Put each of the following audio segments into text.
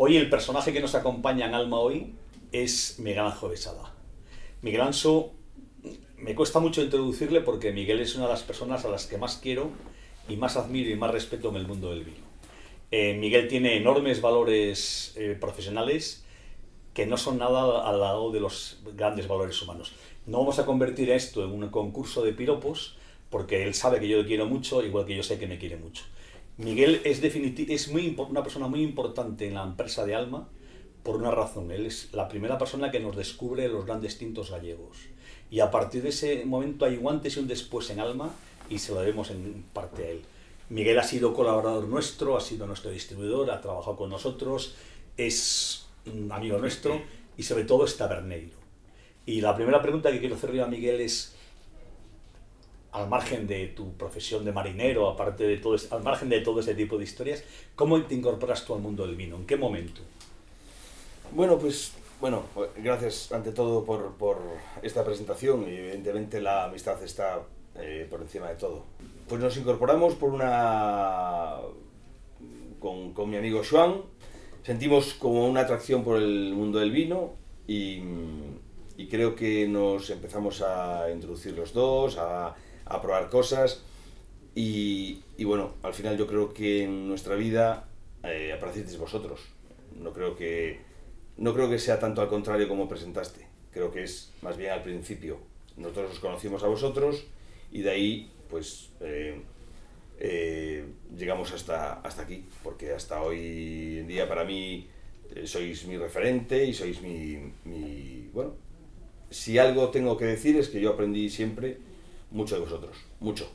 Hoy el personaje que nos acompaña en Alma hoy es Miguel Ángel Besada. Miguel Anso, me cuesta mucho introducirle porque Miguel es una de las personas a las que más quiero y más admiro y más respeto en el mundo del vino. Eh, Miguel tiene enormes valores eh, profesionales que no son nada al lado de los grandes valores humanos. No vamos a convertir esto en un concurso de piropos, porque él sabe que yo le quiero mucho, igual que yo sé que me quiere mucho. Miguel es, es muy, una persona muy importante en la empresa de Alma por una razón. Él es la primera persona que nos descubre los grandes tintos gallegos. Y a partir de ese momento hay un antes y un después en Alma y se lo debemos en parte a él. Miguel ha sido colaborador nuestro, ha sido nuestro distribuidor, ha trabajado con nosotros, es un amigo nuestro y sobre todo es taberneiro. Y la primera pregunta que quiero hacerle a Miguel es, al margen de tu profesión de marinero, aparte de todo, al margen de todo ese tipo de historias, ¿cómo te incorporas tú al mundo del vino? ¿En qué momento? Bueno, pues bueno, gracias ante todo por, por esta presentación y evidentemente la amistad está eh, por encima de todo. Pues nos incorporamos por una con, con mi amigo Joan, sentimos como una atracción por el mundo del vino y, y creo que nos empezamos a introducir los dos, a, a probar cosas y, y, bueno, al final yo creo que en nuestra vida eh, aparecisteis vosotros. No creo, que, no creo que sea tanto al contrario como presentaste, creo que es más bien al principio. Nosotros os conocimos a vosotros y de ahí pues eh, eh, llegamos hasta, hasta aquí, porque hasta hoy en día para mí eh, sois mi referente y sois mi, mi, Bueno, si algo tengo que decir es que yo aprendí siempre mucho de vosotros, mucho.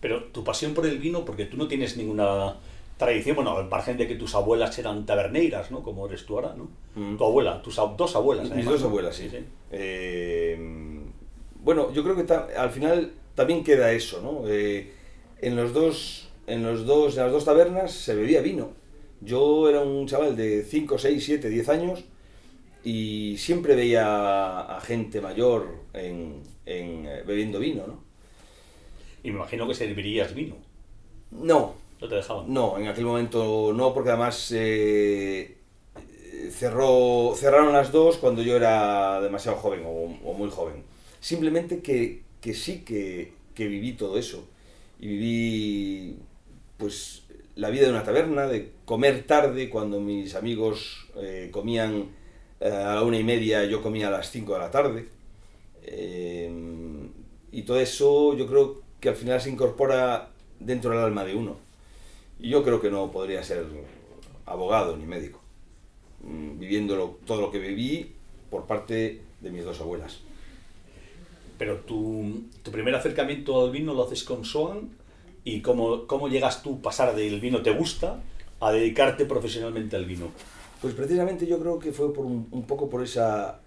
Pero tu pasión por el vino, porque tú no tienes ninguna tradición, bueno, al margen de que tus abuelas eran taberneiras, ¿no? Como eres tú ahora, ¿no? Mm. Tu abuela, tus dos abuelas. Mis dos abuelas, sí. Eh, bueno, yo creo que al final también queda eso, ¿no? Eh, en, los dos, en, los dos, en las dos tabernas se bebía vino. Yo era un chaval de 5, 6, 7, 10 años y siempre veía a gente mayor en, en, eh, bebiendo vino, ¿no? Y me imagino que servirías vino. No. ¿No te dejaban? No, en aquel momento no, porque además eh, cerró, cerraron las dos cuando yo era demasiado joven o, o muy joven. Simplemente que, que sí que, que viví todo eso y viví pues la vida de una taberna, de comer tarde cuando mis amigos eh, comían a la una y media, yo comía a las cinco de la tarde. Eh, y todo eso yo creo que al final se incorpora dentro del alma de uno. Y yo creo que no podría ser abogado ni médico, mm, viviendo todo lo que viví por parte de mis dos abuelas. Pero tu, tu primer acercamiento al vino lo haces con Soan y cómo, cómo llegas tú a pasar del vino te gusta a dedicarte profesionalmente al vino. Pues precisamente yo creo que fue por un, un, poco por esa,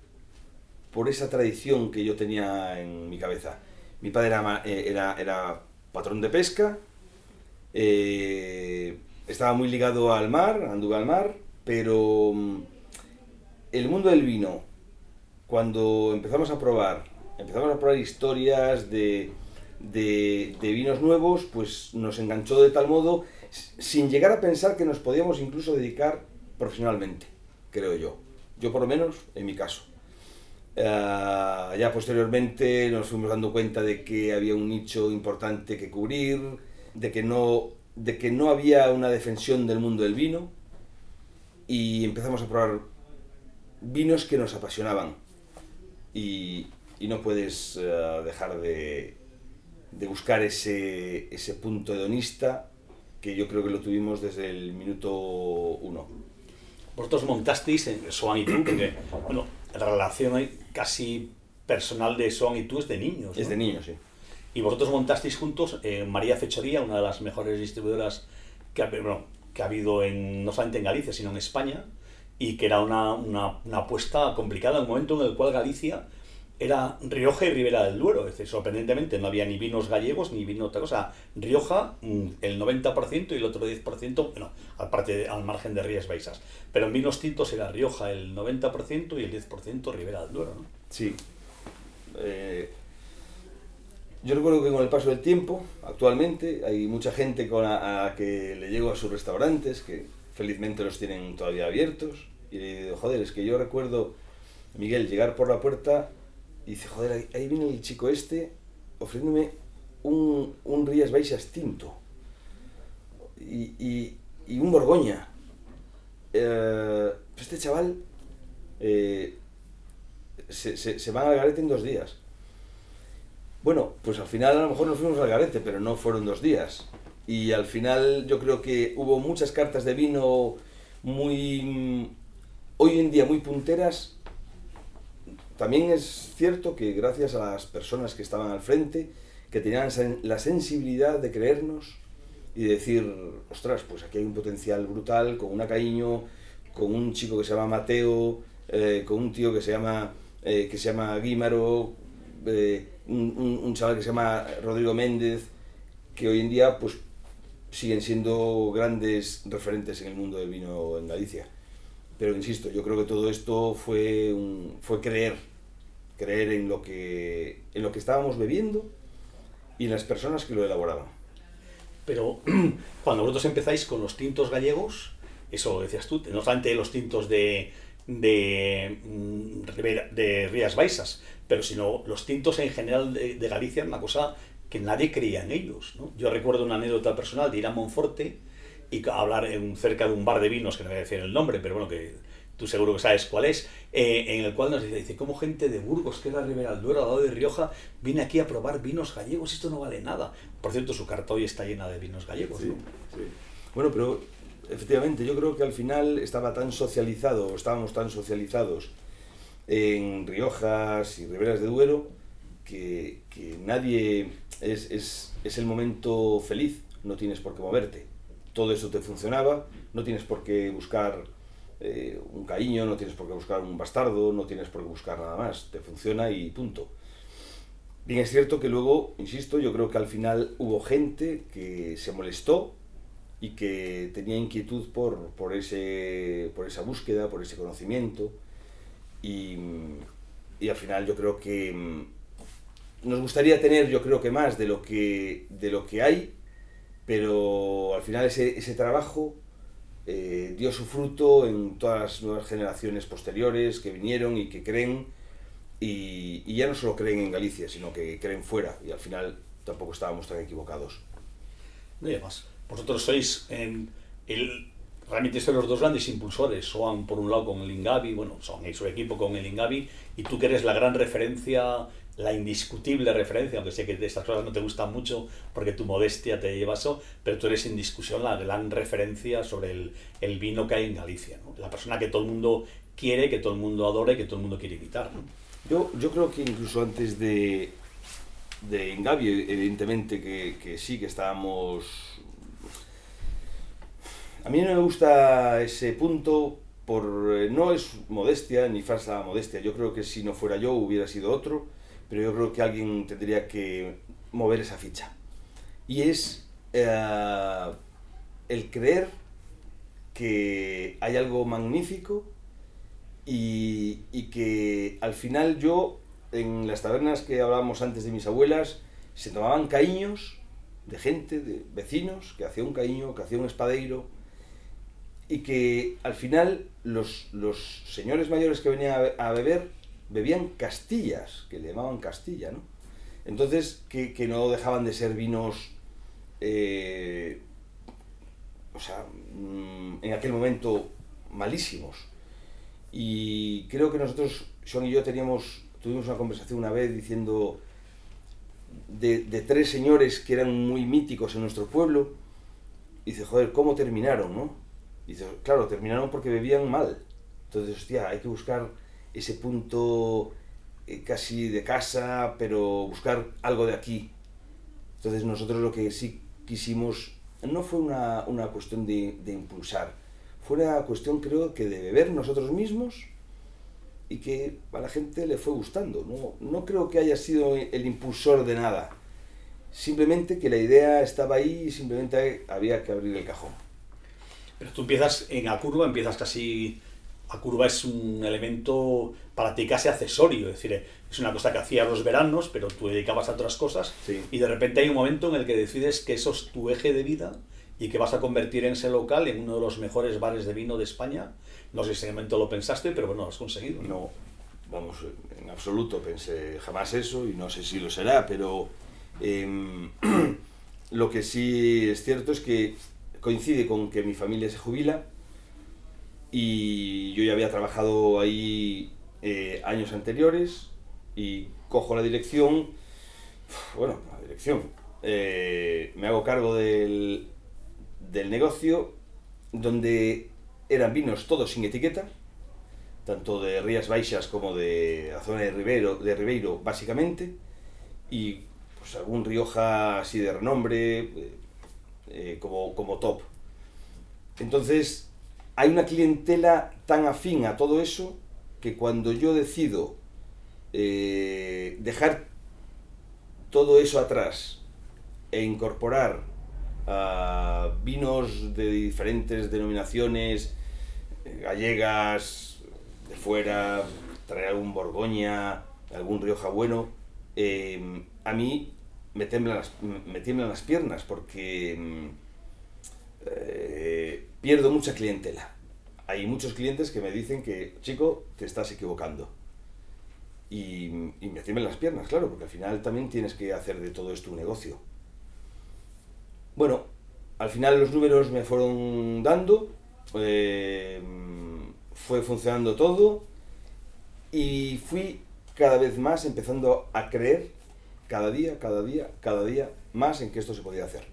por esa tradición que yo tenía en mi cabeza. Mi padre era, eh, era, era patrón de pesca, eh, estaba muy ligado al mar, anduve al mar, pero mm, el mundo del vino, cuando empezamos a probar, empezamos a probar historias de, de, de, vinos nuevos, pues nos enganchó de tal modo, sin llegar a pensar que nos podíamos incluso dedicar profesionalmente, creo yo. Yo por lo menos, en mi caso. Uh, ya posteriormente nos fuimos dando cuenta de que había un nicho importante que cubrir, de que no, de que no había una defensión del mundo del vino y empezamos a probar vinos que nos apasionaban. Y, y no puedes uh, dejar de, de buscar ese, ese punto hedonista que yo creo que lo tuvimos desde el minuto uno. Vosotros montasteis en Swan y tú, porque bueno, relación casi personal de Swan y tú es de niños. ¿no? Es de niños, sí. Y vosotros montasteis juntos eh, María Fechoría, una de las mejores distribuidoras que ha, bueno, que ha habido en, no solamente en Galicia, sino en España, y que era una, una, una apuesta complicada, un momento en el cual Galicia era Rioja y Ribera del Duero. Sorprendentemente no había ni vinos gallegos ni vino otra cosa. Rioja, mm, el 90% y el otro 10%, bueno, aparte al margen de Rías Baixas. Pero en vinos tintos era Rioja el 90% y el 10% Ribera del Duero, ¿no? Sí. Eh, yo recuerdo que con el paso del tiempo, actualmente, hay mucha gente con a, a que le llego a sus restaurantes que, felizmente los tienen todavía abiertos. Y le digo, joder, es que yo recuerdo, Miguel, llegar por la puerta y dice, joder, ahí viene el chico este ofreciéndome un, un Rías Baixas tinto y, y, y un Borgoña. Eh, este chaval eh, se, se, se va al garete en dos días. Bueno, pues al final a lo mejor nos fuimos al garete, pero no fueron dos días. Y al final yo creo que hubo muchas cartas de vino muy, hoy en día muy punteras. También es cierto que gracias a las personas que estaban al frente, que tenían la sensibilidad de creernos y decir, ostras, pues aquí hay un potencial brutal, con una cariño, con un chico que se llama Mateo, eh, con un tío que se llama, eh, que se llama Guímaro, eh, un, un, un, chaval que se llama Rodrigo Méndez, que hoy en día pues siguen siendo grandes referentes en el mundo del vino en Galicia. Pero insisto, yo creo que todo esto fue, un, fue creer, creer en lo, que, en lo que estábamos bebiendo y en las personas que lo elaboraban. Pero cuando vosotros empezáis con los tintos gallegos, eso decías tú, no solamente los tintos de, de, mm, de Rías Baixas, pero sino los tintos en general de, de Galicia, una cosa que nadie creía en ellos. ¿no? Yo recuerdo una anécdota personal de ir a Monforte y hablar en, cerca de un bar de vinos, que no voy a decir el nombre, pero bueno, que tú seguro que sabes cuál es, eh, en el cual nos dice, dice, ¿cómo gente de Burgos, que es la Ribera del Duero, al lado de Rioja, viene aquí a probar vinos gallegos? Esto no vale nada. Por cierto, su carta hoy está llena de vinos gallegos. Sí, ¿no? sí. Bueno, pero efectivamente, yo creo que al final estaba tan socializado, estábamos tan socializados en Riojas y Riberas de Duero, que, que nadie es, es, es el momento feliz, no tienes por qué moverte. Todo eso te funcionaba, no tienes por qué buscar eh, un cariño, no tienes por qué buscar un bastardo, no tienes por qué buscar nada más, te funciona y punto. Bien, es cierto que luego, insisto, yo creo que al final hubo gente que se molestó y que tenía inquietud por, por, ese, por esa búsqueda, por ese conocimiento. Y, y al final yo creo que mm, nos gustaría tener, yo creo que más de lo que, de lo que hay, pero al final ese, ese trabajo eh, dio su fruto en todas las nuevas generaciones posteriores que vinieron y que creen, y, y, ya no solo creen en Galicia, sino que creen fuera, y al final tampoco estábamos tan equivocados. No, y además, vosotros sois el, realmente sois los dos grandes impulsores, Soan por un lado con el Ingavi, bueno, son su equipo con el Ingavi, y tú que eres la gran referencia la indiscutible referencia, aunque sé que estas cosas no te gustan mucho porque tu modestia te lleva eso, pero tú eres sin discusión la gran referencia sobre el, el vino que hay en Galicia, la persona que todo el mundo quiere, que todo el mundo adora y que todo el mundo quiere imitar. Yo, yo creo que incluso antes de, de Ingavi, evidentemente que, que sí, que estábamos... A mí no me gusta ese punto por no es modestia ni falsa modestia. Yo creo que si no fuera yo hubiera sido otro pero yo creo que alguien tendría que mover esa ficha. Y es eh, el creer que hay algo magnífico y, y, que al final yo, en las tabernas que hablábamos antes de mis abuelas, se tomaban caíños de gente, de vecinos, que hacía un caíño, que hacía un espadeiro, y que al final los, los señores mayores que venían a beber bebían castillas, que le llamaban Castilla, ¿no? Entonces, que, que no dejaban de ser vinos, eh, o sea, mm, en aquel momento malísimos. Y creo que nosotros, Sean y yo, teníamos, tuvimos una conversación una vez diciendo de, de tres señores que eran muy míticos en nuestro pueblo. Y dice, joder, ¿cómo terminaron, no? Y dice, claro, terminaron porque bebían mal. Entonces, hostia, hay que buscar ese punto eh, casi de casa, pero buscar algo de aquí. Entonces nosotros lo que sí quisimos no fue una, una cuestión de, de, impulsar, fue una cuestión creo que de beber nosotros mismos y que a la gente le fue gustando. No, no creo que haya sido el impulsor de nada, simplemente que la idea estaba ahí y simplemente había que abrir el cajón. Pero tú empiezas en la curva, empiezas casi la curva es un elemento para ti casi accesorio, es decir, es una cosa que hacías los veranos, pero tú dedicabas a otras cosas sí. y de repente hay un momento en el que decides que eso es tu eje de vida y que vas a convertir en ese local en uno de los mejores bares de vino de España. No sé si en ese momento lo pensaste, pero bueno, lo has conseguido. No, vamos, en absoluto pensé jamás eso y no sé si lo será, pero em, lo que sí es cierto es que coincide con que mi familia se jubila y yo ya había trabajado ahí eh, años anteriores y cojo la dirección, bueno, la dirección, eh, me hago cargo del, del negocio donde eran vinos todos sin etiqueta, tanto de Rías Baixas como de la zona de Ribeiro, de Ribeiro básicamente, y pues algún Rioja así de renombre eh, como, como top. Entonces, hay una clientela tan afín a todo eso que cuando yo decido eh, dejar todo eso atrás e incorporar vinos de diferentes denominaciones, gallegas, de fuera, traer algún Borgoña, algún Rioja bueno, eh, a mí me tiemblan las, me tiemblan las piernas porque mm, eh, pierdo mucha clientela. Hay muchos clientes que me dicen que, chico, te estás equivocando. Y, me tiemblan las piernas, claro, porque al final también tienes que hacer de todo esto un negocio. Bueno, al final los números me fueron dando, eh, fue funcionando todo y fui cada vez más empezando a creer cada día, cada día, cada día más en que esto se podía hacer.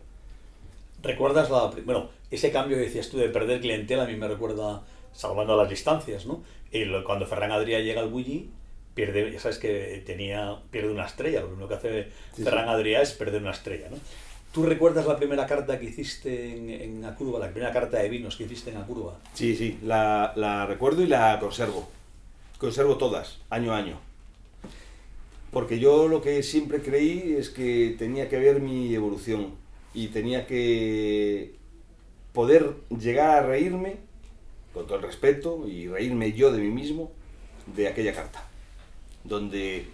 ¿Recuerdas la... Bueno, ese cambio que decías tú de perder clientela a mí me recuerda, salvando las distancias, ¿no? El, cuando Ferran Adrià llega al Bulli, pierde, ya sabes que tenía, pierde una estrella, lo primero que hace sí, Ferran sí. Adrià es perder una estrella, ¿no? ¿Tú recuerdas la primera carta que hiciste en, en Acurva, la primera carta de vinos que hiciste en Acurva? Sí, sí, la, la recuerdo y la conservo. Conservo todas, año a año. Porque yo lo que siempre creí es que tenía que ver mi evolución y tenía que poder llegar a reírme, con todo el respeto, y reírme yo de mí mismo, de aquella carta. Donde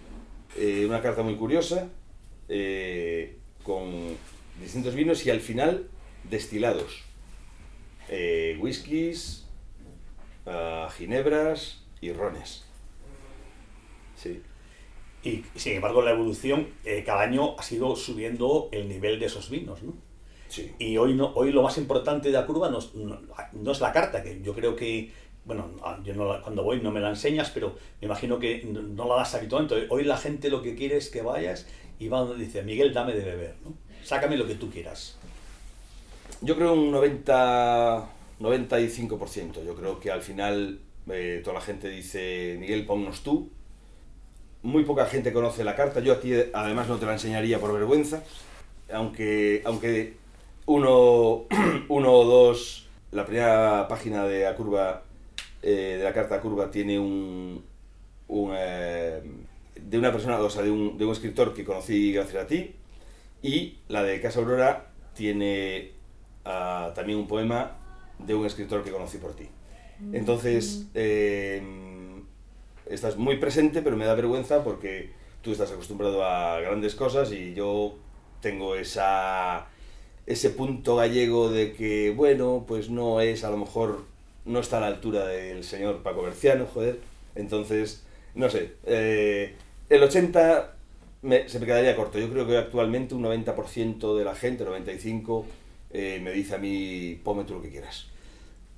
eh, una carta muy curiosa, eh, con distintos vinos y al final destilados. Eh, whiskies, uh, ginebras y rones. Sí. Y sin embargo, la evolución eh, cada año ha sido subiendo el nivel de esos vinos, ¿no? Sí. Y hoy, no, hoy lo más importante de la curva no, no, no, es la carta, que yo creo que, bueno, yo no cuando voy no me la enseñas, pero me imagino que no, no la das habitualmente. Hoy la gente lo que quiere es que vayas y va donde dice, Miguel, dame de beber, ¿no? Sácame lo que tú quieras. Yo creo un 90, 95%. Yo creo que al final eh, toda la gente dice, Miguel, ponnos tú. Muy poca gente conoce la carta. Yo a ti además no te la enseñaría por vergüenza. Aunque, aunque uno, uno o dos, la primera página de la curva, eh, de la carta curva tiene un, un eh, de una persona, o sea, de un, de un escritor que conocí gracias a ti y la de Casa Aurora tiene uh, también un poema de un escritor que conocí por ti. Entonces, eh, estás muy presente, pero me da vergüenza porque tú estás acostumbrado a grandes cosas y yo tengo esa, ese punto gallego de que, bueno, pues no es, a lo mejor, no está a la altura del señor Paco Berciano, joder. Entonces, no sé, eh, el 80 me, se me quedaría corto. Yo creo que actualmente un 90% de la gente, 95%, eh, me dice a mí, ponme tú lo que quieras.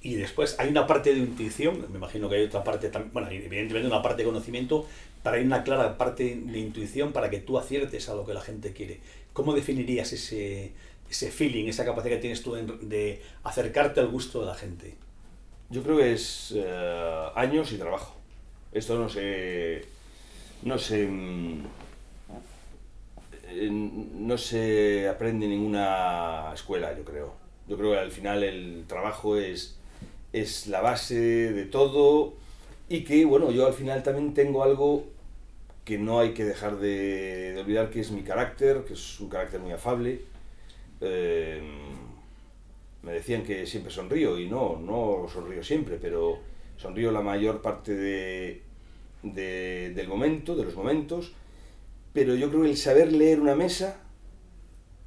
Y después hay una parte de intuición, me imagino que hay otra parte también, bueno, evidentemente una parte de conocimiento, pero hay una clara parte de intuición para que tú aciertes a lo que la gente quiere. ¿Cómo definirías ese, ese feeling, esa capacidad que tienes tú de, de acercarte al gusto de la gente? Yo creo que es eh, años y trabajo. Esto no se... No se no se aprende en ninguna escuela, yo creo. Yo creo que al final el trabajo es, es la base de todo y que, bueno, yo al final también tengo algo que no hay que dejar de, olvidar, que es mi carácter, que es un carácter muy afable. Eh, me decían que siempre sonrío y no, no sonrío siempre, pero sonrío la mayor parte de, del momento, de los momentos pero yo creo que el saber leer una mesa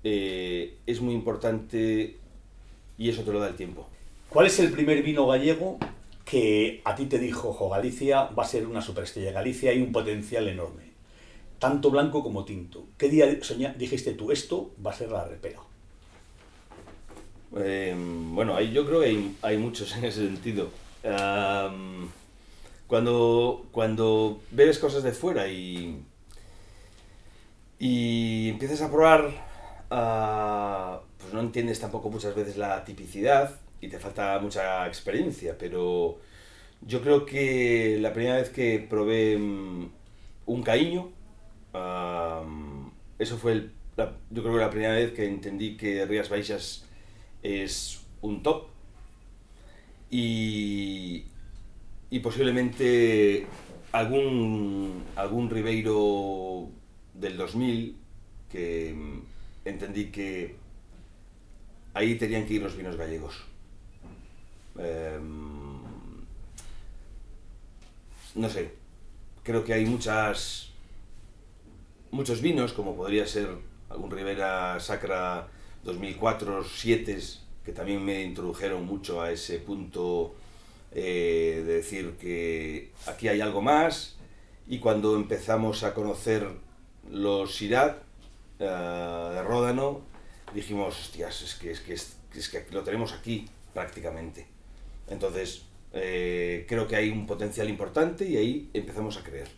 eh, es muy importante y eso te lo da el tiempo. ¿Cuál es el primer vino gallego que a ti te dijo, ojo, Galicia va a ser una superestrella, Galicia hay un potencial enorme, tanto blanco como tinto? ¿Qué día dijiste tú, esto va a ser la repera? Em, bueno, hay, yo creo que hay, muchos en ese sentido. cuando, cuando bebes cosas de fuera y, y empiezas a probar, uh, pues no entiendes tampoco muchas veces la tipicidad y te falta mucha experiencia, pero yo creo que la primera vez que probé mm, un caíño, eso fue el, yo creo que la primera vez que entendí que Rías Baixas es un top y, y posiblemente algún, algún Ribeiro del 2000 que mm, entendí que ahí tenían que ir los vinos gallegos. Em, no sé, creo que hay muchas muchos vinos, como podría ser algún Rivera Sacra 2004, 7, que también me introdujeron mucho a ese punto eh, de decir que aquí hay algo más, y cuando empezamos a conocer los Sirat eh, de Ródano, dijimos, hostias, es que, es, que, es, que lo tenemos aquí prácticamente. Entonces, eh, creo que hay un potencial importante y ahí empezamos a creer.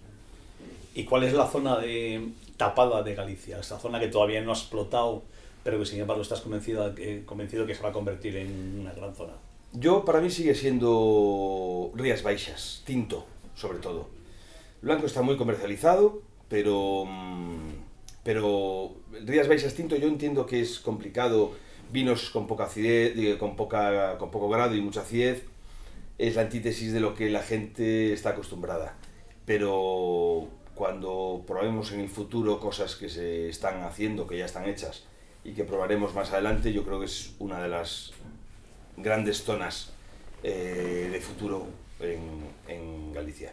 ¿Y cuál es la zona de tapada de Galicia? Esa zona que todavía no ha explotado, pero que sin embargo estás convencido, convencido que se va a convertir en una gran zona. Yo, para mí, sigue siendo Rías Baixas, tinto, sobre todo. Blanco está muy comercializado, pero, mm, pero Rías Baixas tinto yo entiendo que es complicado, vinos con poca acidez, con, poca, con poco grado y mucha acidez, es la antítesis de lo que la gente está acostumbrada. Pero cuando probemos en el futuro cosas que se están haciendo, que ya están hechas y que probaremos más adelante, yo creo que es una de las grandes zonas eh, de futuro en, en Galicia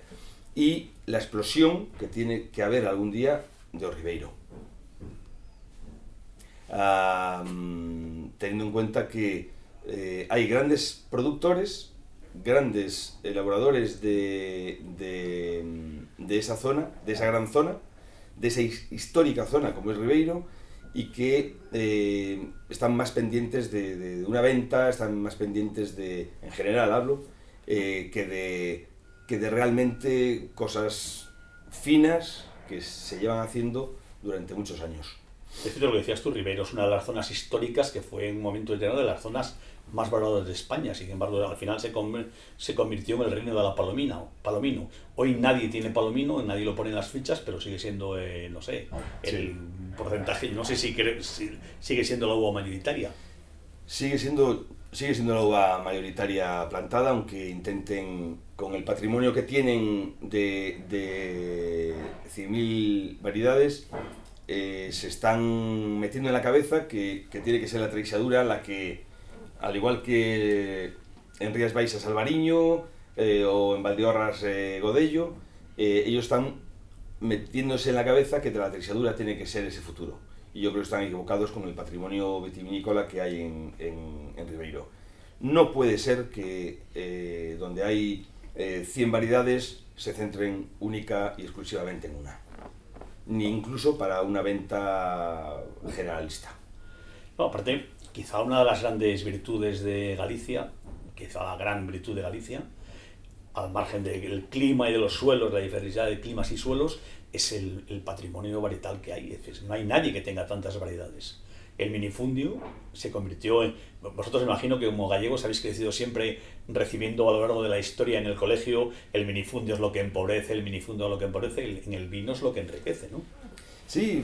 y la explosión que tiene que haber algún día de Ribeiro. Teniendo en cuenta que eh, hay grandes productores, grandes elaboradores de, de, esa zona, de esa gran zona, de esa histórica zona como es Ribeiro, y que eh, están más pendientes de, una venta, están más pendientes de, en general hablo, eh, que de que de realmente cosas finas que se llevan haciendo durante muchos años. Es cierto lo que decías tú, Ribeiro es una de las zonas históricas que fue en un momento determinado de las zonas más valoradas de España. Sin embargo, al final se, se convirtió en el reino de la palomina, palomino. Hoy nadie tiene palomino, nadie lo pone en las fichas, pero sigue siendo, eh, no sé, el porcentaje, no sé si, si, sigue siendo la uva mayoritaria. Sigue siendo, sigue siendo la uva mayoritaria plantada, aunque intenten con el patrimonio que tienen de, de 100.000 variedades, eh, se están metiendo en la cabeza que, que, tiene que ser la treixadura la que, al igual que en Rías Baixas Alvariño eh, o en Valdeorras eh, Godello, eh, ellos están metiéndose en la cabeza que la treixadura tiene que ser ese futuro. Y yo creo que están equivocados con el patrimonio vitivinícola que hay en, en, en Ribeiro. No puede ser que donde hay eh, 100 variedades se centren única y exclusivamente en una, ni incluso para una venta generalista. No, aparte, quizá una de las grandes virtudes de Galicia, quizá la gran virtud de Galicia, al margen del clima y de los suelos, la diversidad de climas y suelos, es el, patrimonio varietal que hay. Es no hay nadie que tenga tantas variedades el minifundio se convirtió en... Vosotros imagino que como gallegos habéis crecido siempre recibiendo a lo largo de la historia en el colegio, el minifundio es lo que empobrece, el minifundio es lo que empobrece, en el vino es lo que enriquece, ¿no? Sí,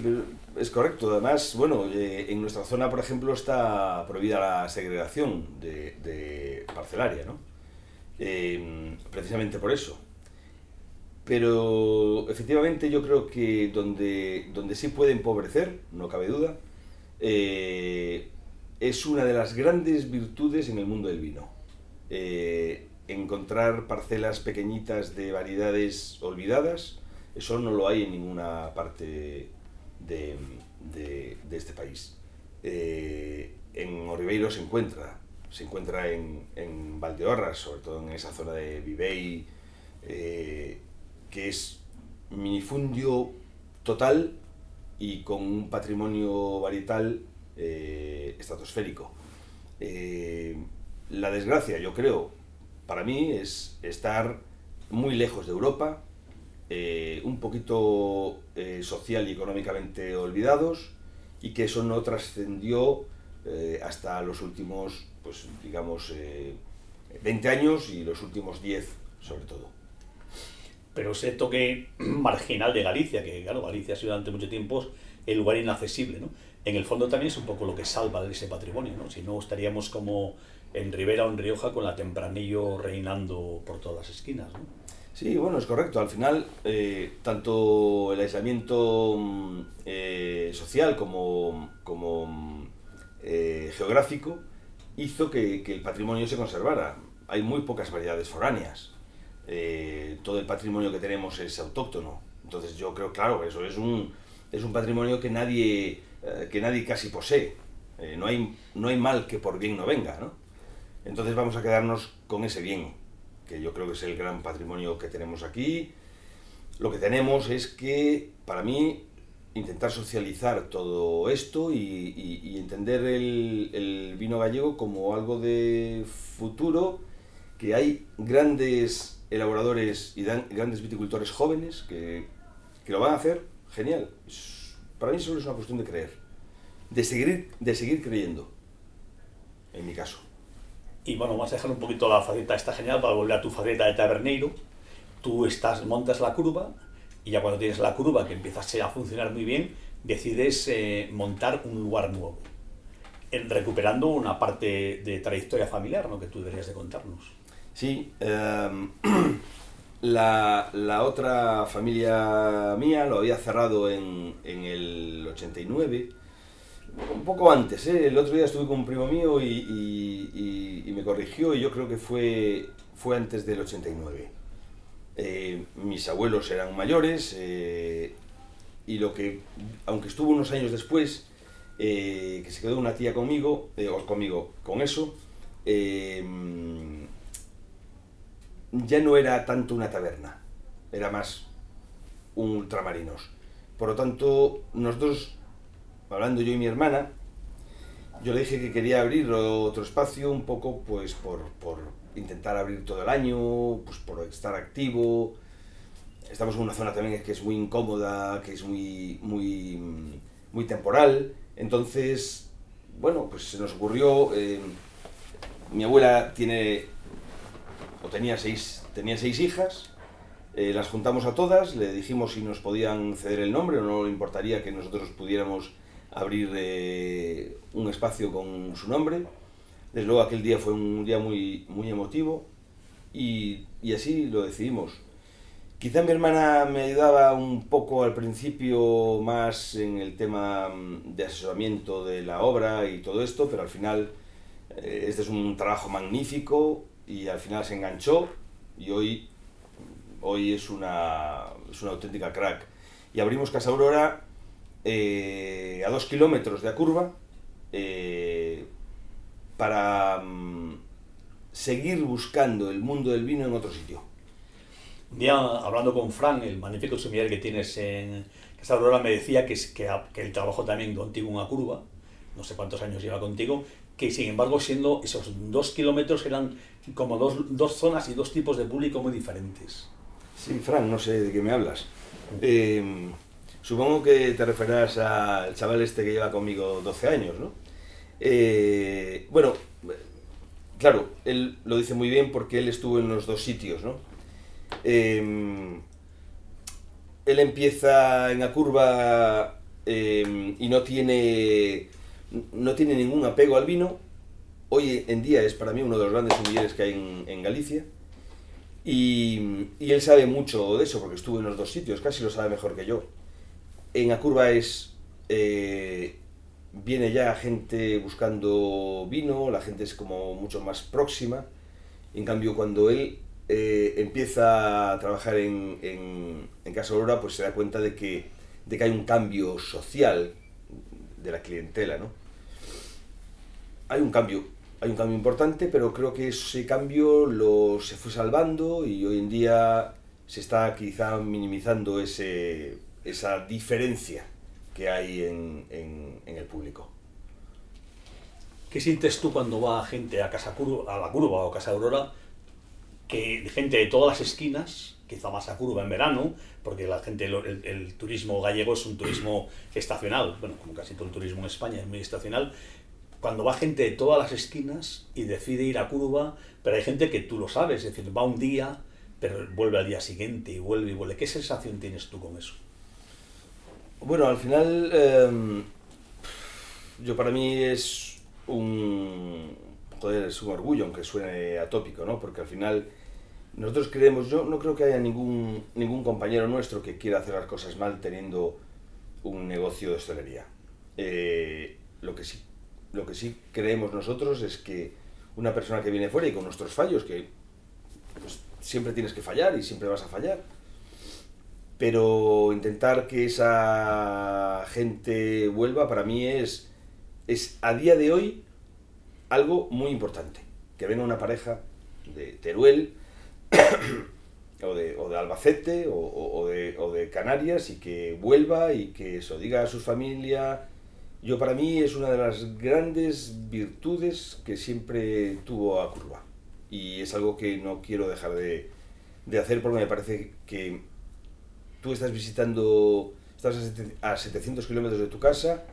es correcto. Además, bueno, eh, en nuestra zona, por ejemplo, está prohibida la segregación de, parcelaria, ¿no? Eh, precisamente por eso. Pero efectivamente yo creo que donde, donde sí puede empobrecer, no cabe duda, eh, es una de las grandes virtudes en el mundo del vino. Eh, encontrar parcelas pequeñitas de variedades olvidadas, eso no lo hay en ninguna parte de, de, este país. Eh, en Oribeiro se encuentra se encuentra en, en Valdeorras, sobre todo en esa zona de Vivey, eh, que es minifundio total y con un patrimonio varietal eh, estratosférico. Eh, la desgracia, yo creo, para mí es estar muy lejos de Europa, eh, un poquito social y económicamente olvidados y que eso no trascendió hasta los últimos, pues digamos, 20 años y los últimos 10 sobre todo. Pero ese toque marginal de Galicia, que claro, Galicia ha sido durante mucho tiempo el lugar inaccesible, ¿no? En el fondo también es un poco lo que salva ese patrimonio, ¿no? Si no estaríamos como en Ribera o en Rioja con la tempranillo reinando por todas las esquinas, ¿no? Sí, bueno, es correcto. Al final, eh, tanto el aislamiento mm, eh, social como, como mm, eh, geográfico hizo que, que, el patrimonio se conservara. Hay muy pocas variedades foráneas. Eh, todo el patrimonio que tenemos es autóctono. Entonces yo creo, claro, eso es un, es un patrimonio que nadie, eh, que nadie casi posee. Eh, no, hay, no hay mal que por bien no venga, ¿no? Entonces vamos a quedarnos con ese bien que yo creo que es el gran patrimonio que tenemos aquí. Lo que tenemos es que, para mí, intentar socializar todo esto y, entender el, vino gallego como algo de futuro, que hay grandes elaboradores y dan, grandes viticultores jóvenes que, que, lo van a hacer genial. Para mí solo es una cuestión de creer, de seguir, de seguir creyendo, en mi caso. Y bueno, vamos a dejar un poquito la faceta esta genial para volver a tu faceta de taberneiro. Tú estás, montas la curva y ya cuando tienes la curva que empiezas a funcionar muy bien, decides eh, montar un lugar nuevo, en, recuperando una parte de trayectoria familiar ¿no? que tú deberías de contarnos. Sí, eh, la, la, otra familia mía lo había cerrado en, en el 89 un poco antes, ¿eh? el otro día estuve con un primo mío y, y, me corrigió y yo creo que fue, fue antes del 89. Eh, mis abuelos eran mayores eh, y lo que, aunque estuvo unos años después, eh, que se quedó una tía conmigo, eh, o conmigo, con eso, ya no era tanto una taberna, era más un ultramarinos. Por lo tanto, nosotros hablando yo y mi hermana, yo le dije que quería abrir otro espacio un poco pues por, por, intentar abrir todo el año, pues por estar activo. Estamos en una zona también que es muy incómoda, que es muy, muy, muy temporal. Entonces, bueno, pues se nos ocurrió, eh, mi abuela tiene, o tenía seis, tenía seis hijas, eh, las juntamos a todas, le dijimos si nos podían ceder el nombre o no le importaría que nosotros pudiéramos abrir eh, un espacio con su nombre. Desde luego aquel día fue un día muy, muy emotivo y, y, así lo decidimos. Quizá mi hermana me ayudaba un poco al principio más en el tema mm, de asesoramiento de la obra y todo esto, pero al final eh, este es un trabajo magnífico y al final se enganchó y hoy, hoy es, una, es una auténtica crack. Y abrimos Casa Aurora eh, a dos kilómetros de la curva eh, para mm, seguir buscando el mundo del vino en otro sitio. Un día, hablando con Fran, el magnífico sumiller que tienes en Casa Aurora, me decía que, que, que el trabajo también contigo en curva, no sé cuántos años lleva contigo, que sin embargo siendo esos dos kilómetros eran como dos, dos zonas y dos tipos de público muy diferentes. Sí, Fran, no sé de qué me hablas. Eh, Supongo que te referirás al chaval este que lleva conmigo 12 años, ¿no? Eh, bueno, claro, él lo dice muy bien porque él estuvo en los dos sitios, ¿no? Eh, él empieza en la curva y no tiene, no tiene ningún apego al vino. Hoy en día es para mí uno de los grandes sumilleres que hay en, Galicia. Y, él sabe mucho de eso porque estuvo en los dos sitios, casi lo sabe mejor que yo en la curva es eh, viene ya gente buscando vino, la gente es como mucho más próxima. En cambio, cuando él eh, empieza a trabajar en, en, en, Casa Aurora, pues se da cuenta de que, de que hay un cambio social de la clientela, ¿no? Hay un cambio hay un cambio importante, pero creo que ese cambio lo se fue salvando y hoy en día se está quizá minimizando ese, esa diferencia que hay en, en, el público. ¿Qué sientes tú cuando va gente a Casa Curva, a la Curva o Casa Aurora? Que gente de todas las esquinas, quizá más a Curva en verano, porque la gente, el, el, turismo gallego es un turismo estacional, bueno, como casi todo el turismo en España es muy estacional. Cuando va gente de todas las esquinas y decide ir a Curva, pero hay gente que tú lo sabes, es decir, va un día, pero vuelve al día siguiente y vuelve y vuelve. ¿Qué sensación tienes tú con eso? Bueno, al final, eh, yo para mí es un, joder, es un orgullo, aunque suene atópico, ¿no? Porque al final nosotros creemos, yo no creo que haya ningún, ningún compañero nuestro que quiera hacer las cosas mal teniendo un negocio de hostelería. Eh, lo, que sí, lo que sí creemos nosotros es que una persona que viene fuera y con nuestros fallos, que pues, siempre tienes que fallar y siempre vas a fallar, pero intentar que esa gente vuelva para mí es es a día de hoy algo muy importante. Que venga una pareja de Teruel o, de, o, de, Albacete o, o, de, o, de, Canarias y que vuelva y que eso diga a su familia. Yo para mí es una de las grandes virtudes que siempre tuvo a Curva. Y es algo que no quiero dejar de, de hacer porque me parece que tú estás visitando, estás a 700 kilómetros de tu casa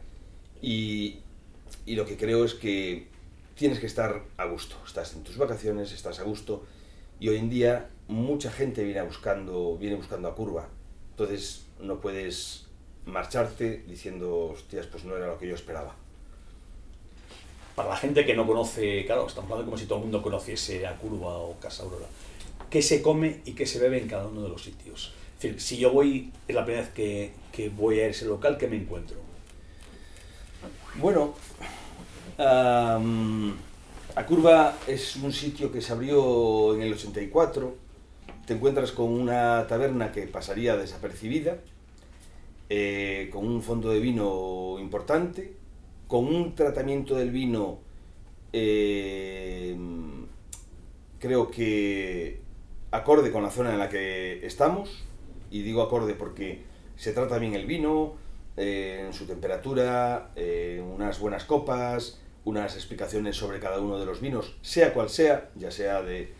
y, y lo que creo es que tienes que estar a gusto. Estás en tus vacaciones, estás a gusto y hoy en día mucha gente viene buscando, viene buscando a curva. Entonces no puedes marcharte diciendo, hostias, pues no era lo que yo esperaba. Para la gente que no conoce, claro, estamos hablando como si todo el mundo conociese a Curva o Casa Aurora. ¿Qué se come y qué se bebe en cada uno de los sitios? Es decir, si yo voy, es la primera vez que, que voy a ese local, ¿qué me encuentro? Bueno, um, A Curva es un sitio que se abrió en el 84. Te encuentras con una taberna que pasaría desapercibida, eh, con un fondo de vino importante, con un tratamiento del vino, eh, creo que acorde con la zona en la que estamos, y digo acorde porque se trata bien el vino, eh, en su temperatura, eh, unas buenas copas, unas explicaciones sobre cada uno de los vinos, sea cual sea, ya sea de,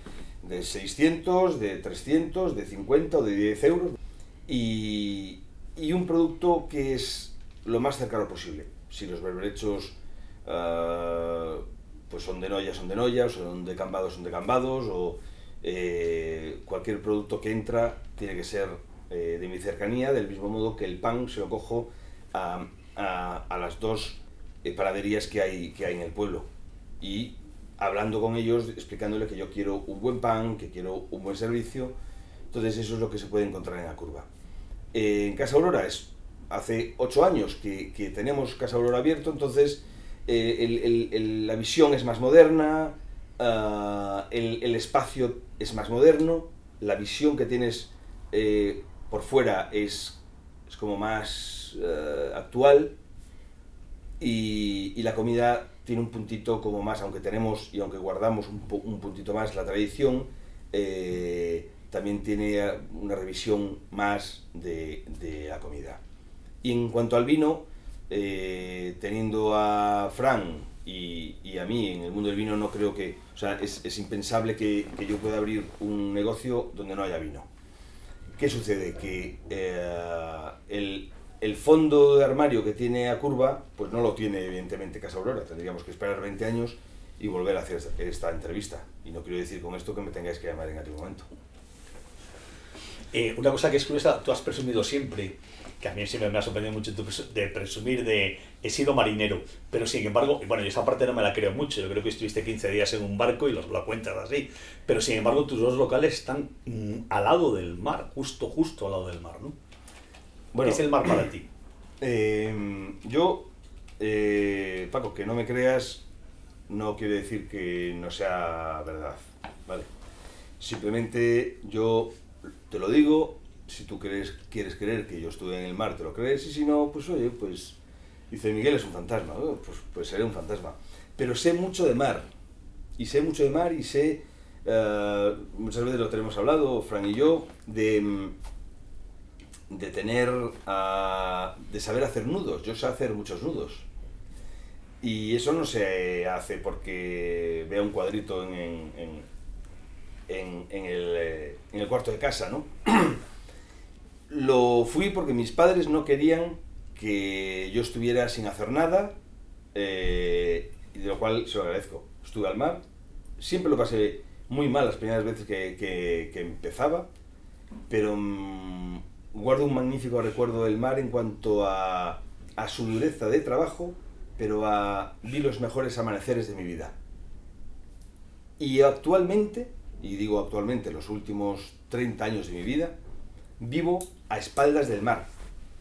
de 600, de 300, de 50 o de 10 euros, y, y un producto que es lo más cercano posible. Si los berberechos uh, pues son de noya, son de noya, o son de cambados, son de cambados, o eh, cualquier producto que entra tiene que ser eh, de mi cercanía, del mismo modo que el pan se lo cojo a, a las dos eh, que hay, que hay en el pueblo. Y hablando con ellos, explicándole que yo quiero un buen pan, que quiero un buen servicio. Entonces eso es lo que se puede encontrar en la curva. Eh, en Casa Aurora es hace ocho años que, que tenemos Casa Aurora abierto, entonces eh, el, el, el, la visión es más moderna, uh, el, espacio es más moderno, la visión que tienes eh, por fuera es, es como más uh, actual y, la comida tiene un puntito como más, aunque tenemos y aunque guardamos un, un puntito más la tradición, eh, también tiene una revisión más de, la comida. Y en cuanto al vino, eh, teniendo a Fran y, y, a mí en el mundo del vino, no creo que, o sea, es, impensable que, que yo pueda abrir un negocio donde no haya vino. ¿Qué sucede? Que eh, el, el fondo de armario que tiene a curva, pues no lo tiene evidentemente Casa Aurora. Tendríamos que esperar 20 años y volver a hacer esta entrevista. Y no quiero decir con esto que me tengáis que llamar en aquel momento. Eh, una cosa que es curiosa, tú has presumido siempre, que a mí siempre me ha sorprendido mucho de presumir de he sido marinero, pero sin embargo, bueno, yo esa parte no me la creo mucho, yo creo que estuviste 15 días en un barco y los, lo cuentas así, pero sin embargo tus dos locales están mm, al lado del mar, justo, justo al lado del mar, ¿no? Bueno, ¿Qué es el mar para ti? Eh, yo, eh, Paco, que no me creas no quiere decir que no sea verdad, ¿vale? Simplemente yo te lo digo, si tú crees, quieres creer que yo estuve en el mar, te lo crees, y si no, pues oye, pues dice Miguel es un fantasma, pues, pues seré un fantasma. Pero sé mucho de mar, y sé mucho de mar y sé, eh, muchas veces lo tenemos hablado, Fran y yo, de, mm, de tener, ah, de saber hacer nudos. Yo sé hacer muchos nudos. Y eso no se hace porque vea un cuadrito en, en, en, el, eh, en el cuarto de casa, ¿no? lo fui porque mis padres no querían que yo estuviera sin hacer nada, eh, y de lo cual se lo agradezco. Estuve al mar, siempre lo pasé muy mal las primeras veces que, que, empezaba, pero mmm, guardo un magnífico recuerdo del mar en cuanto a, a su dureza de trabajo, pero a, vi los mejores amaneceres de mi vida. Y actualmente, y digo actualmente, los últimos 30 años de mi vida, vivo a espaldas del mar.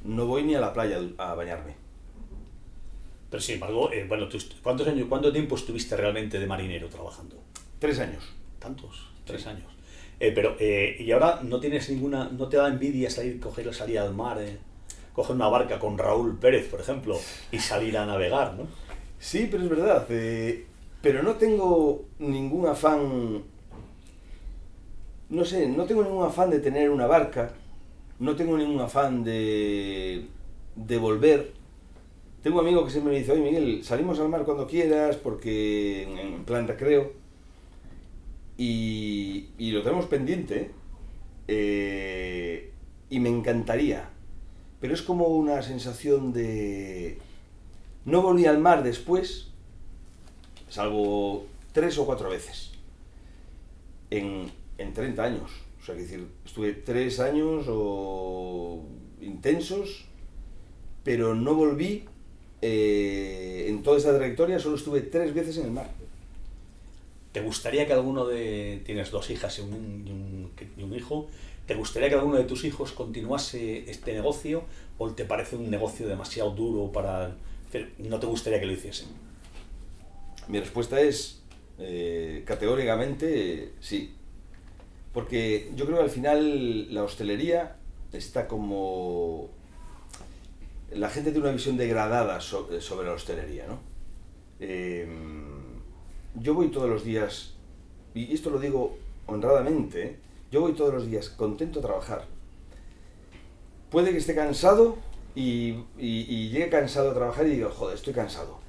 No voy ni a la playa a bañarme. Pero sin embargo, eh, bueno, ¿tú, ¿cuántos años, ¿cuánto tiempo estuviste realmente de marinero trabajando? Tres años. ¿Tantos? Tres sí. años. Eh, pero, eh, y ahora no tienes ninguna, no te da envidia salir, coger, salir al mar, eh, coger una barca con Raúl Pérez, por ejemplo, y salir a navegar, ¿no? Sí, pero es verdad. Eh, pero no tengo ningún afán, no sé, no tengo ningún afán de tener una barca, no tengo ningún afán de, de volver. Tengo un amigo que siempre me dice, oye Miguel, salimos al mar cuando quieras, porque en, plan recreo. Y, lo tenemos pendiente. Eh, y me encantaría. Pero es como una sensación de... No volví al mar después, salvo tres o cuatro veces, en, en 30 años. O sea, que decir, estuve tres años o intensos, pero no volví eh, en toda esa trayectoria, solo estuve tres veces en el mar. ¿Te gustaría que alguno de... Tienes dos hijas y un, hijo. ¿Te gustaría que alguno de tus hijos continuase este negocio o te parece un negocio demasiado duro para... No te gustaría que lo hiciesen? Mi respuesta es eh, categóricamente sí. Porque yo creo que al final la hostelería está como... La gente tiene una visión degradada sobre, sobre la hostelería, ¿no? Eh, yo voy todos los días, y esto lo digo honradamente, yo voy todos los días contento a trabajar. Puede que esté cansado y, llegue cansado a trabajar y diga, joder, estoy cansado.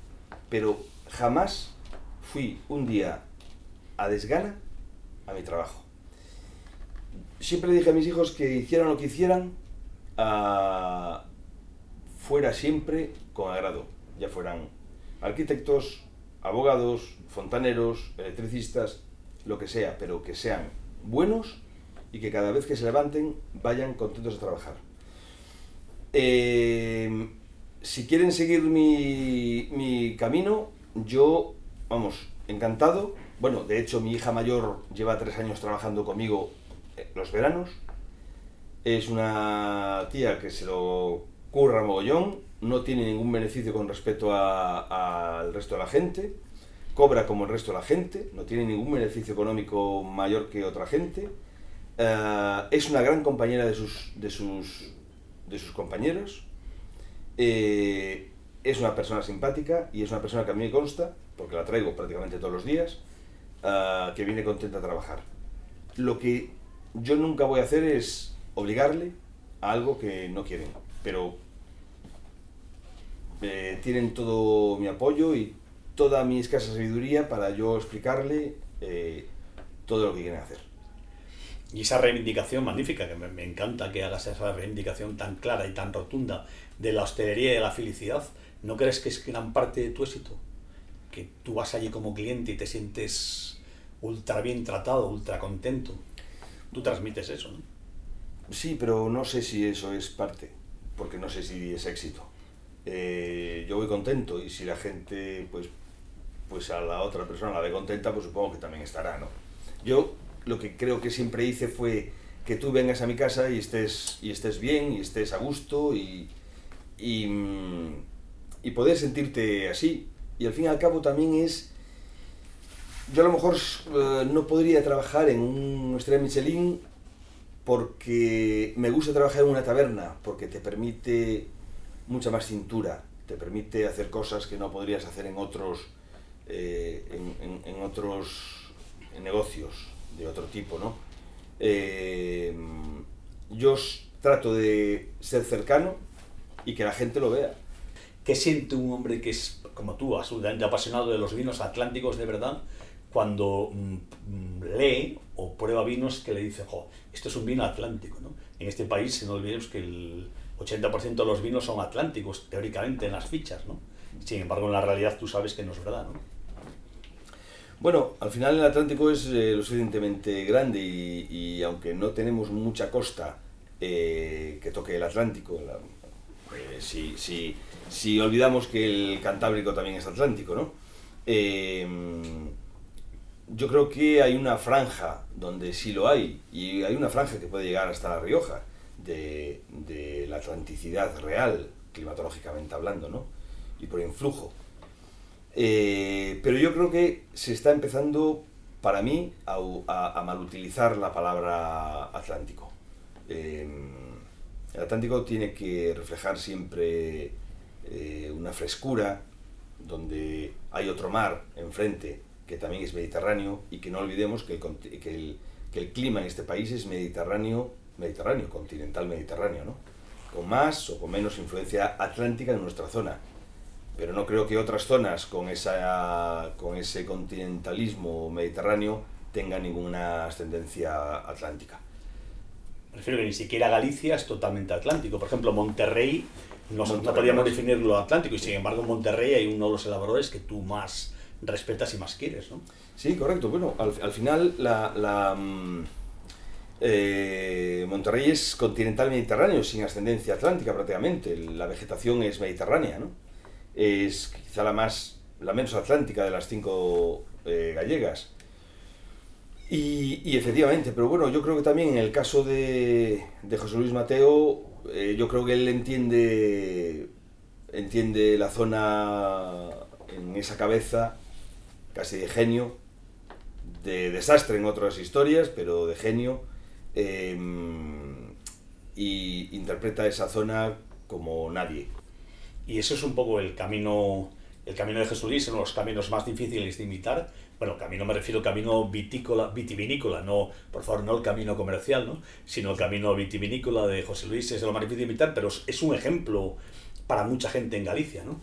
Pero jamás fui un día a desgana a mi trabajo. Siempre dije a mis hijos que hicieran lo que hicieran, uh, fuera siempre con agrado, ya fueran arquitectos, abogados, fontaneros, electricistas, lo que sea, pero que sean buenos y que cada vez que se levanten vayan contentos a trabajar. Eh, si quieren seguir mi, mi, camino, yo, vamos, encantado. Bueno, de hecho mi hija mayor lleva tres años trabajando conmigo los veranos. Es una tía que se lo curra mogollón, no tiene ningún beneficio con respecto al resto de la gente, cobra como el resto de la gente, no tiene ningún beneficio económico mayor que otra gente, uh, es una gran compañera de sus, de sus, de sus compañeros, eh, es una persona simpática y es una persona que a mí me consta, porque la traigo prácticamente todos los días, uh, que viene contenta a trabajar. Lo que yo nunca voy a hacer es obligarle a algo que no quieren, pero eh, tienen todo mi apoyo y toda mi escasa sabiduría para yo explicarle eh, todo lo que quieren hacer. Y esa reivindicación magnífica, que me, me, encanta que hagas esa reivindicación tan clara y tan rotunda de la hostelería y de la felicidad, ¿no crees que es gran parte de tu éxito? Que tú vas allí como cliente y te sientes ultra bien tratado, ultra contento. Tú transmites eso, ¿no? Sí, pero no sé si eso es parte, porque no sé si es éxito. Eh, yo voy contento y si la gente, pues, pues a la otra persona la ve contenta, pues supongo que también estará, ¿no? Yo lo que creo que siempre hice fue que tú vengas a mi casa y estés, y estés bien y estés a gusto y, y, y poder sentirte así. Y al fin y al cabo también es... Yo a lo mejor uh, no podría trabajar en un estrella Michelin porque me gusta trabajar en una taberna, porque te permite mucha más cintura, te permite hacer cosas que no podrías hacer en otros eh, en, en, otros negocios de otro tipo, ¿no? Eh, yo trato de ser cercano y que la gente lo vea. ¿Qué siente un hombre que es, como tú, absolutamente apasionado de los vinos atlánticos de verdad, cuando mm, lee o prueba vinos que le dice, jo, esto es un vino atlántico, ¿no? En este país, no olvidemos que el 80% de los vinos son atlánticos, teóricamente, en las fichas, ¿no? Sin embargo, en la realidad tú sabes que no es verdad, ¿no? Bueno, al final el Atlántico es eh, lo suficientemente grande y, aunque no tenemos mucha costa eh, que toque el Atlántico, eh, si, si, si, olvidamos que el Cantábrico también es Atlántico, ¿no? yo creo que hay una franja donde sí lo hay y hay una franja que puede llegar hasta La Rioja de, la atlanticidad real, climatológicamente hablando, ¿no? Y por influjo. Eh, pero yo creo que se está empezando, para mí, a, malutilizar la palabra Atlántico. Em, el Atlántico tiene que reflejar siempre eh, una frescura, donde hay otro mar enfrente que también es mediterráneo y que no olvidemos que el clima en este país es mediterráneo, mediterráneo, continental mediterráneo, ¿no? con más o con menos influencia atlántica en nuestra zona pero no creo que otras zonas con, esa, con ese continentalismo mediterráneo tengan ninguna ascendencia atlántica. Prefiero que ni siquiera Galicia es totalmente atlántico. Por ejemplo, Monterrey, no, podríamos definirlo atlántico, y sin embargo en Monterrey hay uno de los elaboradores que tú más respetas y más quieres, ¿no? Sí, correcto. Bueno, al, al final la, la mm, eh, Monterrey es continental mediterráneo, sin ascendencia atlántica prácticamente. La vegetación es mediterránea, ¿no? es quizá la más la menos atlántica de las cinco eh, gallegas. Y, efectivamente, pero bueno, yo creo que también en el caso de, José Luis Mateo, eh, yo creo que él entiende, entiende la zona en esa cabeza casi de genio, de desastre en otras historias, pero de genio, em, y interpreta esa zona como nadie. Y eso es un poco el camino, el camino de Luis, uno de los caminos más difíciles de imitar. Bueno, camino me refiero al camino vitícola, vitivinícola, no, por favor, no el camino comercial, ¿no? sino el camino vitivinícola de José Luis es lo más difícil de imitar, pero es un ejemplo para mucha gente en Galicia, ¿no?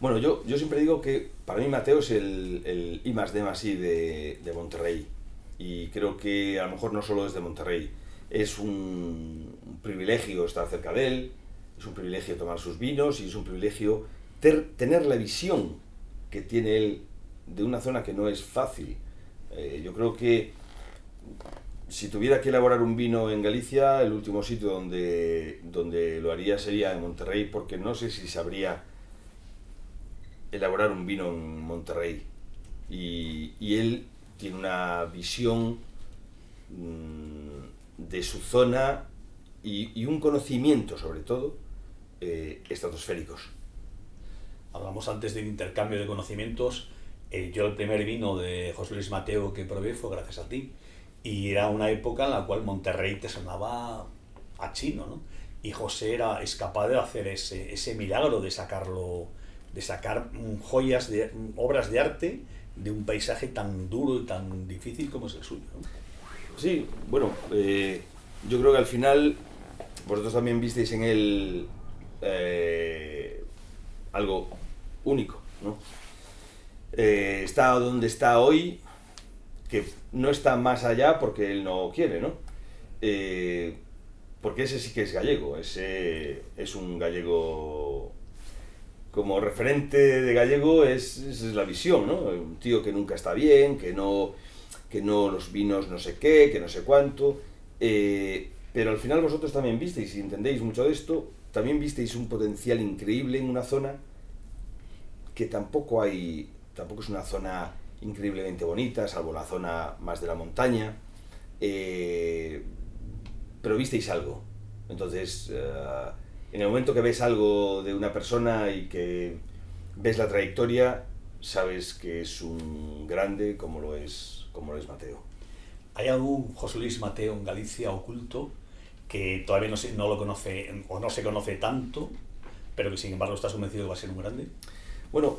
Bueno, yo, yo siempre digo que para mí Mateo es el, el I más D más I de, de Monterrey. Y creo que a lo mejor no solo es de Monterrey. Es un privilegio estar cerca de él, es un privilegio tomar sus vinos y es un privilegio tener la visión que tiene él de una zona que no es fácil. Eh, yo creo que si tuviera que elaborar un vino en Galicia, el último sitio donde, donde lo haría sería en Monterrey, porque no sé si sabría elaborar un vino en Monterrey. Y, él tiene una visión mm, de su zona y, un conocimiento sobre todo eh, estratosféricos. Hablamos antes del intercambio de conocimientos. Eh, yo el primer vino de José Luis Mateo que probé fue gracias a ti. Y era una época en la cual Monterrey te sonaba a chino, ¿no? Y José era, es capaz de hacer ese, ese milagro de sacarlo, de sacar mm, joyas, de, mm, obras de arte de un paisaje tan duro y tan difícil como es el suyo. Sí, bueno, eh, yo creo que al final vosotros también visteis en él eh, algo único, ¿no? Eh, está donde está hoy, que no está más allá porque él no quiere, ¿no? Porque ese sí que es gallego, ese es un gallego como referente de gallego es, es la visión, ¿no? Un tío que nunca está bien, que no, que no los vinos no sé qué, que no sé cuánto, pero al final vosotros también visteis y entendéis mucho de esto, también visteis un potencial increíble en una zona que tampoco hay, tampoco es una zona increíblemente bonita, salvo la zona más de la montaña, eh, pero visteis algo. Entonces, eh, en el momento que ves algo de una persona y que ves la trayectoria, sabes que es un grande como lo es, como lo es Mateo. ¿Hay algún José Luis Mateo en Galicia oculto que todavía no, se, no lo conoce o no se conoce tanto, pero que sin embargo estás convencido que va a ser un grande? Bueno,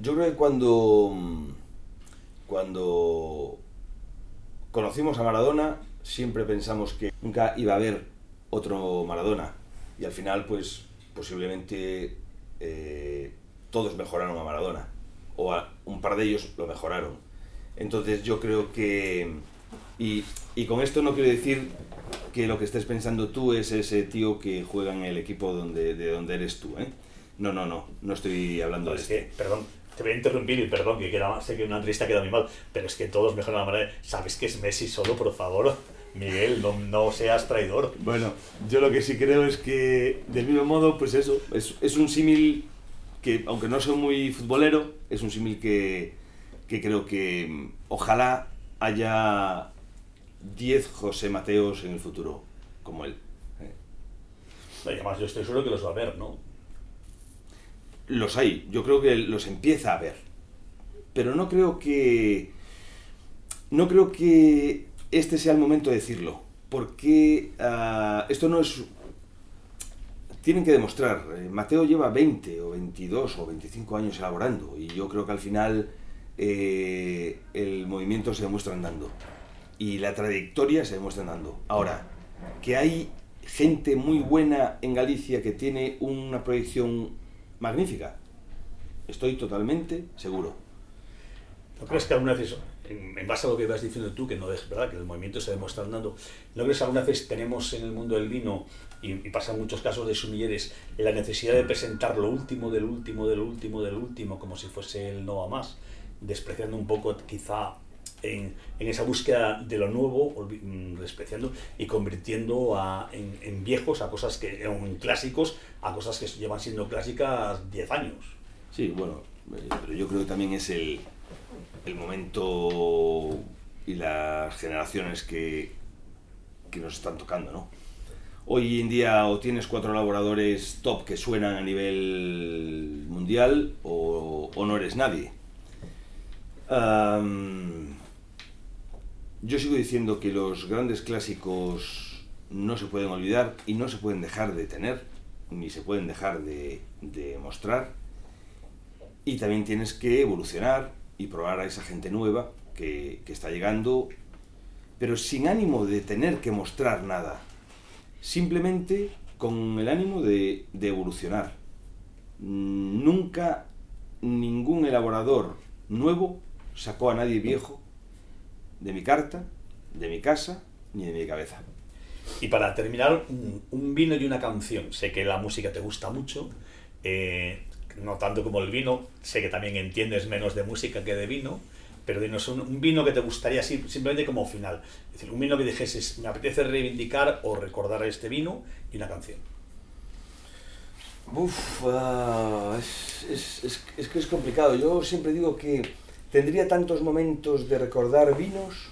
Yo creo que cuando, cuando conocimos a Maradona, siempre pensamos que nunca iba a haber otro Maradona. Y al final, pues posiblemente eh, todos mejoraron a Maradona. O un par de ellos lo mejoraron. Entonces yo creo que... Y, y con esto no quiero decir que lo que estés pensando tú es ese tío que juega en el equipo donde, de donde eres tú. ¿eh? No, no, no, no estoy hablando de este. perdón, te voy a interrumpir y perdón, que queda, sé que una entrevista queda muy mal, pero es que todos mejoran la manera. ¿Sabes que es Messi solo, por favor? Miguel, no, no, seas traidor. Bueno, yo lo que sí creo es que, del mismo modo, pues eso, es, es un símil que, aunque no soy muy futbolero, es un símil que, que creo que mm, ojalá haya 10 José Mateos en el futuro, como él. ¿eh? Además, yo estoy seguro que los va a ver, ¿no? Los hay, yo creo que los empieza a ver. Pero no creo que. No creo que este sea el momento de decirlo. Porque uh, esto no es. Tienen que demostrar. Eh, Mateo lleva 20 o 22 o 25 años elaborando. Y yo creo que al final eh, el movimiento se demuestra andando. Y la trayectoria se demuestra andando. Ahora, que hay gente muy buena en Galicia que tiene una proyección magnífica. Estoy totalmente seguro. ¿No crees que alguna vez, en, base a lo que vas diciendo tú, que no es verdad, que el movimiento se demuestra andando, ¿no crees que alguna vez tenemos en el mundo del vino, y, y pasa en muchos casos de sumilleres, la necesidad de presentar lo último del último del último del último, como si fuese el no a más, despreciando un poco quizá en, en, esa búsqueda de lo nuevo, mm, despreciando y convirtiendo a, en, en, viejos a cosas que, en clásicos, a cosas que llevan siendo clásicas 10 años. Sí, bueno, eh, pero yo creo que también es el, el momento y las generaciones que, que nos están tocando, ¿no? Hoy en día o tienes cuatro elaboradores top que suenan a nivel mundial o, no eres nadie. Yo sigo diciendo que los grandes clásicos no se pueden olvidar y no se pueden dejar de tener, ni se pueden dejar de, de mostrar. Y también tienes que evolucionar y probar a esa gente nueva que, que, está llegando, pero sin ánimo de tener que mostrar nada, simplemente con el ánimo de, de evolucionar. Nunca ningún elaborador nuevo sacó a nadie viejo de mi carta, de mi casa, ni de mi cabeza. Y para terminar, un, vino y una canción. Sé que la música te gusta mucho, eh, no tanto como el vino, sé que también entiendes menos de música que de vino, pero dinos un, un vino que te gustaría simplemente como final. Es decir, un vino que dijeses, me apetece reivindicar o recordar este vino y una canción. Uf, uh, es, es, es, es que es complicado. Yo siempre digo que tendría tantos momentos de recordar vinos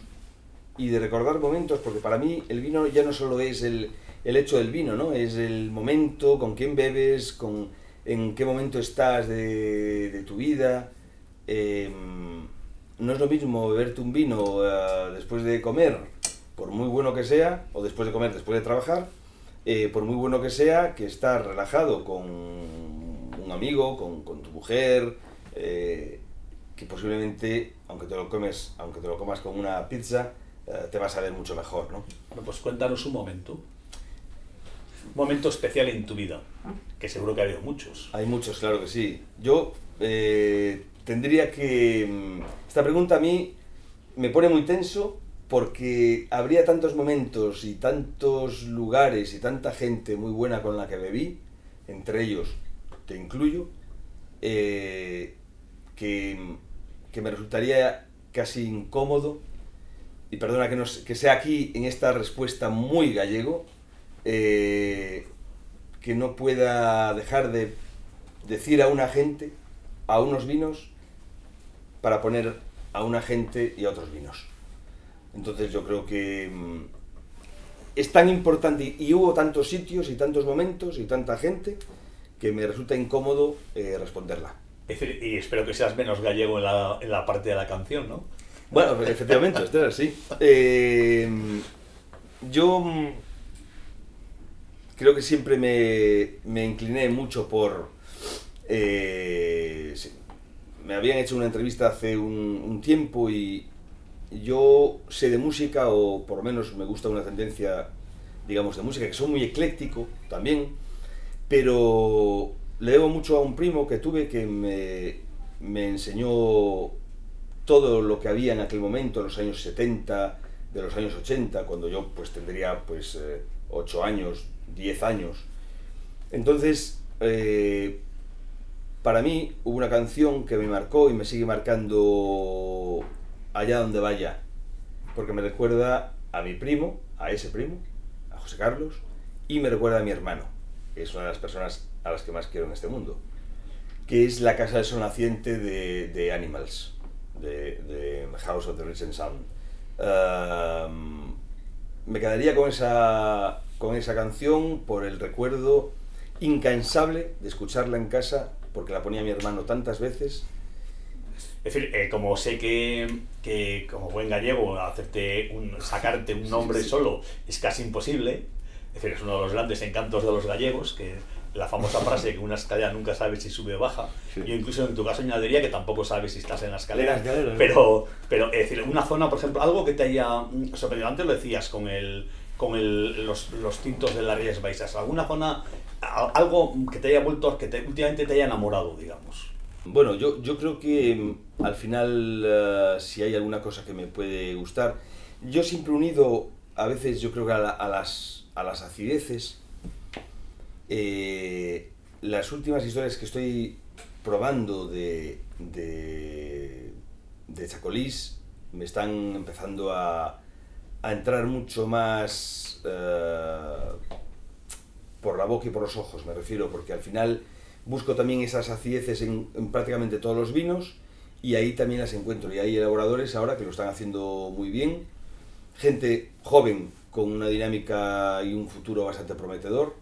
y de recordar momentos, porque para mí el vino ya no solo es el, el hecho del vino, ¿no? Es el momento, con quién bebes, con en qué momento estás de, de tu vida. Eh, no es lo mismo beberte un vino uh, después de comer, por muy bueno que sea, o después de comer, después de trabajar, eh, por muy bueno que sea, que estar relajado con un amigo, con, con tu mujer, eh, que posiblemente, aunque te lo comes, aunque te lo comas con una pizza, eh, te vas a ver mucho mejor, ¿no? Bueno, pues cuéntanos un momento. Un momento especial en tu vida, que seguro que ha habido muchos. Hay muchos, claro que sí. Yo eh, tendría que... Mm, esta pregunta a mí me pone muy tenso porque habría tantos momentos y tantos lugares y tanta gente muy buena con la que bebí, entre ellos te incluyo, eh, que que me resultaría casi incómodo, y perdona que, nos, que sea aquí en esta respuesta muy gallego, eh, que no pueda dejar de decir a una gente, a unos vinos, para poner a una gente y a otros vinos. Entonces yo creo que mmm, es tan importante y hubo tantos sitios y tantos momentos y tanta gente que me resulta incómodo eh, responderla. Y espero que seas menos gallego en la, en la parte de la canción, ¿no? Bueno, efectivamente, esto es así. Eh, yo mm, creo que siempre me, me incliné mucho por... Eh, me habían hecho una entrevista hace un, tiempo y yo sé de música, o por lo menos me gusta una tendencia, digamos, de música, que soy muy ecléctico también, pero le debo mucho a un primo que tuve que me, me enseñó todo lo que había en aquel momento, en los años 70, de los años 80, cuando yo pues tendría pues 8 años, 10 años. Entonces, eh, para mí hubo una canción que me marcó y me sigue marcando allá donde vaya, porque me recuerda a mi primo, a ese primo, a José Carlos, y me recuerda a mi hermano, que es una de las personas a las que más quiero en este mundo, que es la casa del sol naciente de, de Animals, de, de, House of the Rich and Sound. Me quedaría con esa, con esa canción por el recuerdo incansable de escucharla en casa, porque la ponía mi hermano tantas veces. Es decir, eh, como sé que, que, como buen gallego hacerte un, sacarte un nombre solo es casi imposible, es decir, es uno de los grandes encantos de los gallegos, que la famosa frase que una escalera nunca sabe si sube o baja. Yo incluso en tu caso añadiría que tampoco sabes si estás en la escalera. pero, pero es decir, una zona, por ejemplo, algo que te haya sorprendido, antes lo decías con el con el, los, los tintos de las Rías Baixas, alguna zona, algo que te haya vuelto, que te, últimamente te haya enamorado, digamos. Bueno, yo, yo creo que mm, al final, uh, si hay alguna cosa que me puede gustar, yo siempre unido, a veces yo creo que a, la, a las, a las acideces, eh, las últimas historias que estoy probando de, de, de Chacolís me están empezando a, a entrar mucho más uh, por la boca y por los ojos, me refiero, porque al final busco también esas acideces en, en, prácticamente todos los vinos y ahí también las encuentro. Y hay elaboradores ahora que lo están haciendo muy bien, gente joven con una dinámica y un futuro bastante prometedor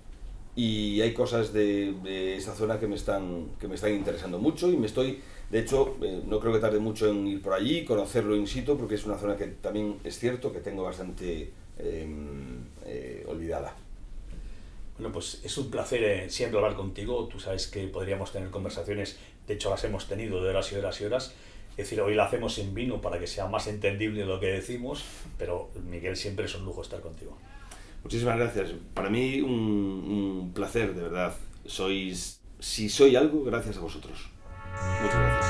y hay cosas de, de esta zona que me, están, que me están interesando mucho y me estoy, de hecho, eh, no creo que tarde mucho en ir por allí, conocerlo in situ, porque es una zona que también es cierto que tengo bastante eh, eh, olvidada. Bueno, pues es un placer eh, siempre hablar contigo. Tú sabes que podríamos tener conversaciones, de hecho las hemos tenido de horas y horas y horas. Es decir, hoy la hacemos sin vino para que sea más entendible lo que decimos, pero Miguel, siempre es un lujo estar contigo. Muchísimas gracias. Para mí un, un placer, de verdad. Sois, si soy algo, gracias a vosotros. 木头人